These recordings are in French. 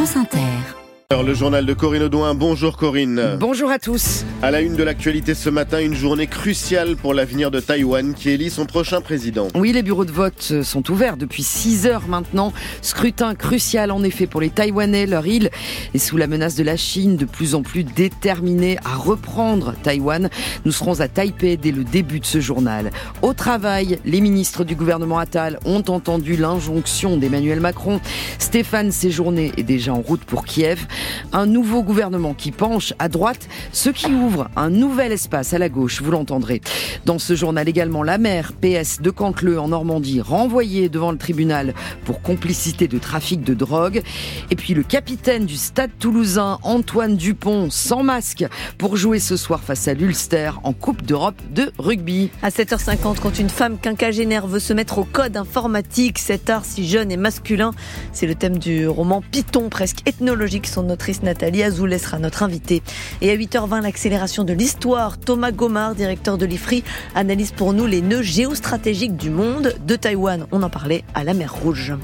France Inter. Alors, le journal de Corinne Audouin. Bonjour Corinne. Bonjour à tous. À la une de l'actualité ce matin, une journée cruciale pour l'avenir de Taïwan qui élit son prochain président. Oui, les bureaux de vote sont ouverts depuis 6 heures maintenant. Scrutin crucial en effet pour les Taïwanais. Leur île est sous la menace de la Chine, de plus en plus déterminée à reprendre Taïwan. Nous serons à Taipei dès le début de ce journal. Au travail, les ministres du gouvernement Attal ont entendu l'injonction d'Emmanuel Macron. Stéphane Séjourné est déjà en route pour Kiev. Un nouveau gouvernement qui penche à droite, ce qui ouvre un nouvel espace à la gauche, vous l'entendrez. Dans ce journal également, la maire PS de Cantleux en Normandie renvoyée devant le tribunal pour complicité de trafic de drogue. Et puis le capitaine du stade toulousain, Antoine Dupont, sans masque, pour jouer ce soir face à l'Ulster en Coupe d'Europe de rugby. À 7h50, quand une femme quinquagénaire veut se mettre au code informatique, cet art si jeune et masculin, c'est le thème du roman Python, presque ethnologique. Son autrice Nathalie Azoulay sera notre invitée. Et à 8h20, l'accélération de l'histoire. Thomas Gomard, directeur de l'IFRI, analyse pour nous les nœuds géostratégiques du monde. De Taïwan, on en parlait à la mer Rouge.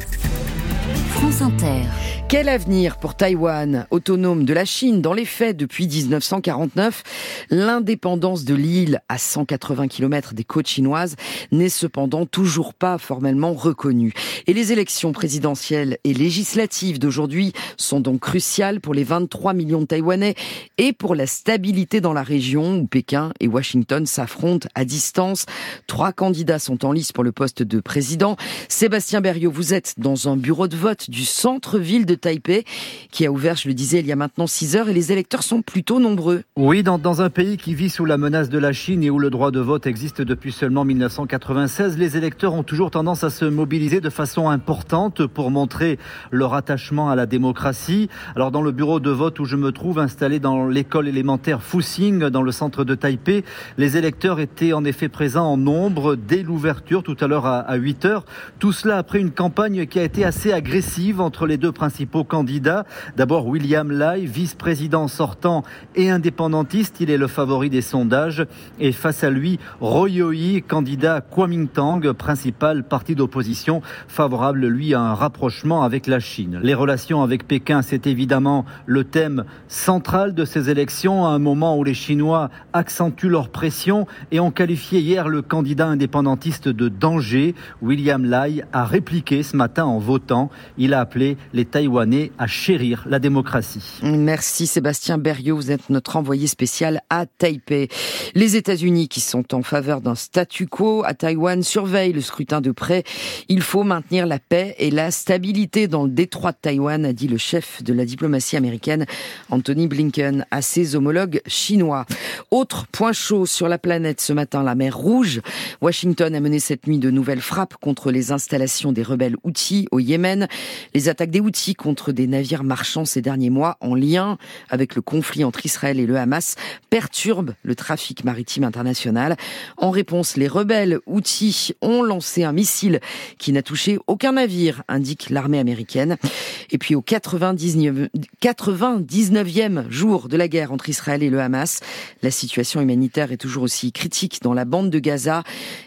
France Inter. Quel avenir pour Taïwan, autonome de la Chine Dans les faits, depuis 1949, l'indépendance de l'île à 180 km des côtes chinoises n'est cependant toujours pas formellement reconnue. Et les élections présidentielles et législatives d'aujourd'hui sont donc cruciales pour les 23 millions de Taïwanais et pour la stabilité dans la région où Pékin et Washington s'affrontent à distance. Trois candidats sont en lice pour le poste de président. Sébastien Berriot, vous êtes dans un bureau de vote du centre-ville de Taipei, qui a ouvert, je le disais, il y a maintenant 6 heures, et les électeurs sont plutôt nombreux. Oui, dans, un pays qui vit sous la menace de la Chine et où le droit de vote existe depuis seulement 1996, les électeurs ont toujours tendance à se mobiliser de façon importante pour montrer leur attachement à la démocratie. Alors dans le bureau de vote où je me trouve, installé dans l'école élémentaire Fuxing, dans le centre de Taipei, les électeurs étaient en effet présents en nombre dès l'ouverture, tout à l'heure à, à 8 heures. Tout cela après une campagne qui a été assez agressive entre les deux principaux candidats. D'abord William Lai, vice-président sortant et indépendantiste, il est le favori des sondages. Et face à lui, Roy Yoi, candidat Kuomintang, principal parti d'opposition, favorable lui à un rapprochement avec la Chine. Les relations avec Pékin, c'est évidemment le thème central de ces élections, à un moment où les Chinois accentuent leur pression et ont qualifié hier le candidat indépendantiste de danger. William Lai a répliqué ce matin en votant. Il a appelé les Taïwanais à chérir la démocratie. Merci Sébastien Berriot, vous êtes notre envoyé spécial à Taipei. Les États-Unis qui sont en faveur d'un statu quo à Taïwan surveillent le scrutin de près. Il faut maintenir la paix et la stabilité dans le détroit de Taïwan, a dit le chef de la diplomatie américaine Anthony Blinken à ses homologues chinois. Autre point chaud sur la planète ce matin, la mer Rouge. Washington a mené cette nuit de nouvelles frappes contre les installations des rebelles Houthis au Yémen. Les attaques des Houthis contre des navires marchands ces derniers mois en lien avec le conflit entre Israël et le Hamas perturbent le trafic maritime international. En réponse, les rebelles Houthis ont lancé un missile qui n'a touché aucun navire, indique l'armée américaine. Et puis au 99, 99e jour de la guerre entre Israël et le Hamas, la situation humanitaire est toujours aussi critique dans la bande de Gaza.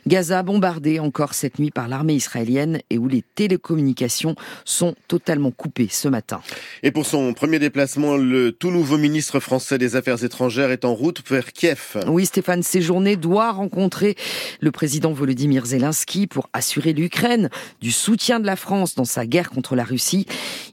Gaza bombardée encore cette nuit par l'armée israélienne et où les télécommunications sont totalement coupées ce matin. Et pour son premier déplacement, le tout nouveau ministre français des Affaires étrangères est en route vers Kiev. Oui, Stéphane Séjourné doit rencontrer le président Volodymyr Zelensky pour assurer l'Ukraine du soutien de la France dans sa guerre contre la Russie.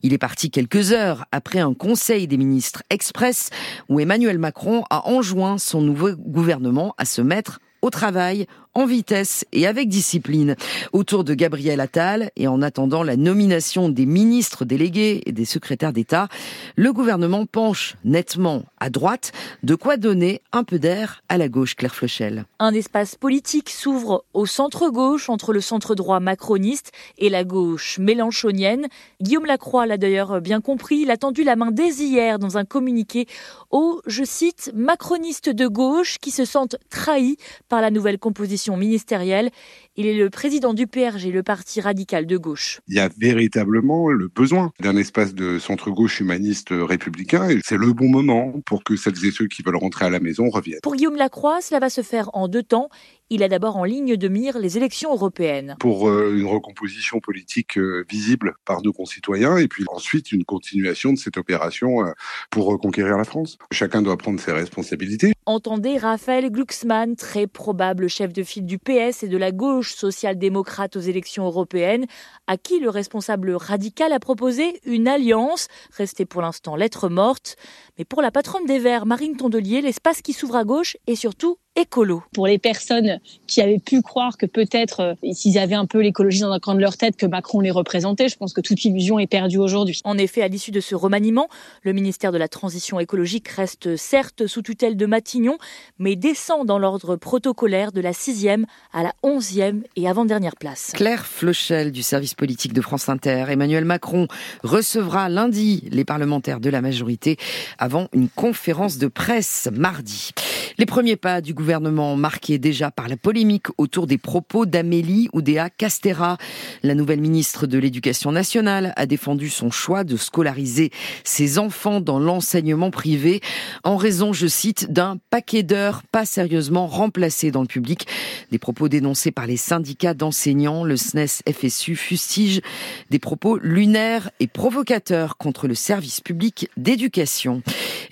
Il est parti quelques heures après un conseil des ministres express où Emmanuel Macron a enjoint son nouveau gouvernement à se mettre au travail en vitesse et avec discipline autour de Gabriel Attal et en attendant la nomination des ministres délégués et des secrétaires d'État, le gouvernement penche nettement à droite, de quoi donner un peu d'air à la gauche, Claire Flechel. Un espace politique s'ouvre au centre-gauche entre le centre-droit macroniste et la gauche mélanchonienne. Guillaume Lacroix l'a d'ailleurs bien compris, il a tendu la main dès hier dans un communiqué aux, je cite, macronistes de gauche qui se sentent trahis par la nouvelle composition ambitions ministérielles. Il est le président du PRG, le parti radical de gauche. Il y a véritablement le besoin d'un espace de centre-gauche humaniste républicain et c'est le bon moment pour que celles et ceux qui veulent rentrer à la maison reviennent. Pour Guillaume Lacroix, cela va se faire en deux temps. Il a d'abord en ligne de mire les élections européennes. Pour euh, une recomposition politique euh, visible par nos concitoyens et puis ensuite une continuation de cette opération euh, pour reconquérir la France. Chacun doit prendre ses responsabilités. Entendez Raphaël Glucksmann, très probable chef de file du PS et de la gauche social-démocrate aux élections européennes, à qui le responsable radical a proposé une alliance, restée pour l'instant lettre morte. Mais pour la patronne des Verts, Marine Tondelier, l'espace qui s'ouvre à gauche est surtout écolo. Pour les personnes qui avaient pu croire que peut-être, euh, s'ils avaient un peu l'écologie dans un coin de leur tête, que Macron les représentait, je pense que toute illusion est perdue aujourd'hui. En effet, à l'issue de ce remaniement, le ministère de la Transition écologique reste certes sous tutelle de Matignon, mais descend dans l'ordre protocolaire de la sixième à la onzième et avant-dernière place. Claire Flochel du service politique de France Inter. Emmanuel Macron recevra lundi les parlementaires de la majorité avant une conférence de presse mardi. Les premiers pas du gouvernement marqués déjà par la polémique autour des propos d'Amélie Oudéa Castera. La nouvelle ministre de l'Éducation nationale a défendu son choix de scolariser ses enfants dans l'enseignement privé en raison, je cite, d'un paquet d'heures pas sérieusement remplacées dans le public. Des propos dénoncés par les syndicats d'enseignants, le SNES FSU fustige des propos lunaires et provocateurs contre le service public d'éducation.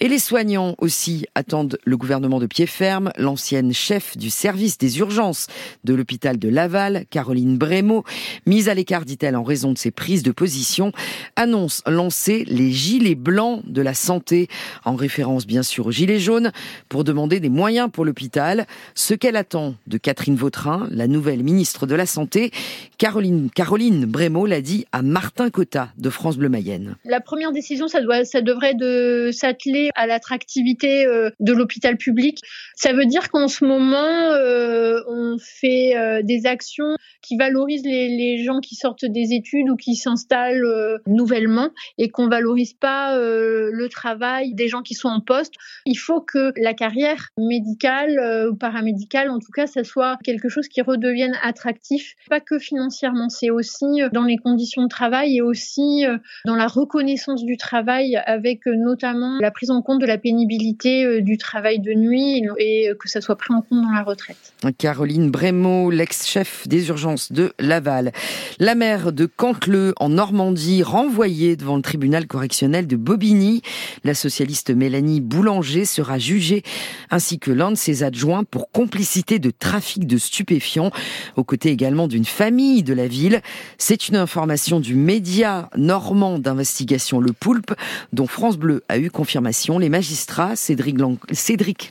Et les soignants aussi attendent le gouvernement de pied ferme. L'ancienne chef du service des urgences de l'hôpital de Laval, Caroline Brémaud, mise à l'écart, dit-elle, en raison de ses prises de position, annonce lancer les gilets blancs de la santé, en référence bien sûr aux gilets jaunes, pour demander des moyens pour l'hôpital. Ce qu'elle attend de Catherine Vautrin, la nouvelle ministre de la Santé, Caroline, Caroline Brémaud l'a dit à Martin Cotta de France Bleu Mayenne. La première décision, ça, devrait de s'atteler à l'attractivité euh, de l'hôpital public. Ça veut dire qu'en ce moment, euh, on fait euh, des actions qui valorisent les, gens qui sortent des études ou qui s'installent nouvellement et qu'on valorise pas le travail des gens qui sont en poste. Il faut que la carrière médicale ou paramédicale, en tout cas, ça soit quelque chose qui redevienne attractif, pas que financièrement, c'est aussi dans les conditions de travail et aussi dans la reconnaissance du travail avec notamment la prise en compte de la pénibilité euh, du travail de nuit et que ça soit pris en compte dans la retraite. Caroline Brémaud, l'ex-chef des urgences de Laval. La maire de Cantleux, en Normandie, renvoyée devant le tribunal correctionnel de Bobigny. La socialiste Mélanie Boulanger sera jugée, ainsi que l'un de ses adjoints, pour complicité de trafic de stupéfiants, aux côtés également d'une famille de la ville. C'est une information du média normand d'investigation Le Poulpe, dont France Bleu a eu confirmation les magistrats, Cédric, Lang Cédric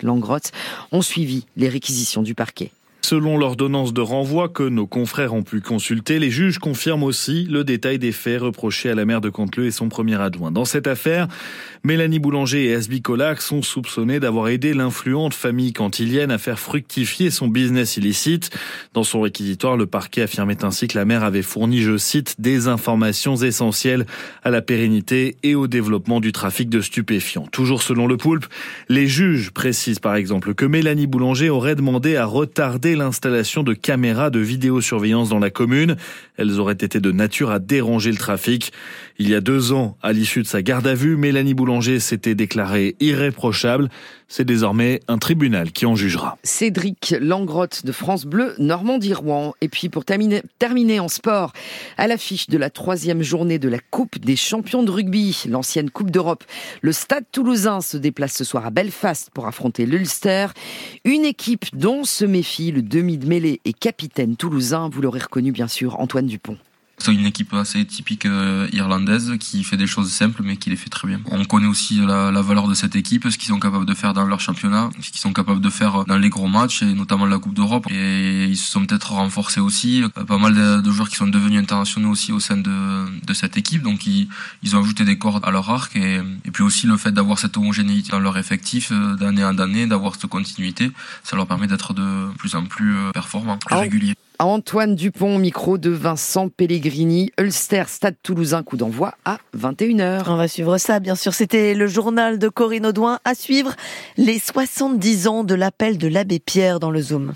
Ont suivi les réquisitions du parquet. Selon l'ordonnance de renvoi que nos confrères ont pu consulter, les juges confirment aussi le détail des faits reprochés à la maire de Canteleu et son premier adjoint. Dans cette affaire, Mélanie Boulanger et Asbi Colac sont soupçonnés d'avoir aidé l'influente famille cantilienne à faire fructifier son business illicite. Dans son réquisitoire, le parquet affirmait ainsi que la maire avait fourni, je cite, des informations essentielles à la pérennité et au développement du trafic de stupéfiants. Toujours selon le poulpe, les juges précisent par exemple que Mélanie Boulanger aurait demandé à retarder l'installation de caméras de vidéosurveillance dans la commune. Elles auraient été de nature à déranger le trafic. Il y a deux ans, à l'issue de sa garde à vue, Mélanie Boulanger s'était déclarée irréprochable. C'est désormais un tribunal qui en jugera. Cédric Langrotte de France Bleu, Normandie-Rouen. Et puis pour terminer, terminer en sport, à l'affiche de la troisième journée de la Coupe des champions de rugby, l'ancienne Coupe d'Europe, le Stade toulousain se déplace ce soir à Belfast pour affronter l'Ulster. Une équipe dont se méfie le demi de mêlée et capitaine toulousain, vous l'aurez reconnu bien sûr, Antoine Dupont. C'est une équipe assez typique euh, irlandaise qui fait des choses simples mais qui les fait très bien. On connaît aussi la, la valeur de cette équipe, ce qu'ils sont capables de faire dans leur championnat, ce qu'ils sont capables de faire dans les gros matchs et notamment la Coupe d'Europe. Et ils se sont peut-être renforcés aussi. Euh, pas mal de, de, joueurs qui sont devenus internationaux aussi au sein de, de cette équipe, donc ils, ils, ont ajouté des cordes à leur arc et, et puis aussi le fait d'avoir cette homogénéité dans leur effectif euh, d'année en année, d'avoir cette continuité, ça leur permet d'être de plus en plus performants, plus réguliers. Antoine Dupont, micro de Vincent Pellegrini, Ulster, Stade Toulousain, coup d'envoi à 21h. On va suivre ça, bien sûr. C'était le journal de Corinne Audouin à suivre les 70 ans de l'appel de l'abbé Pierre dans le Zoom.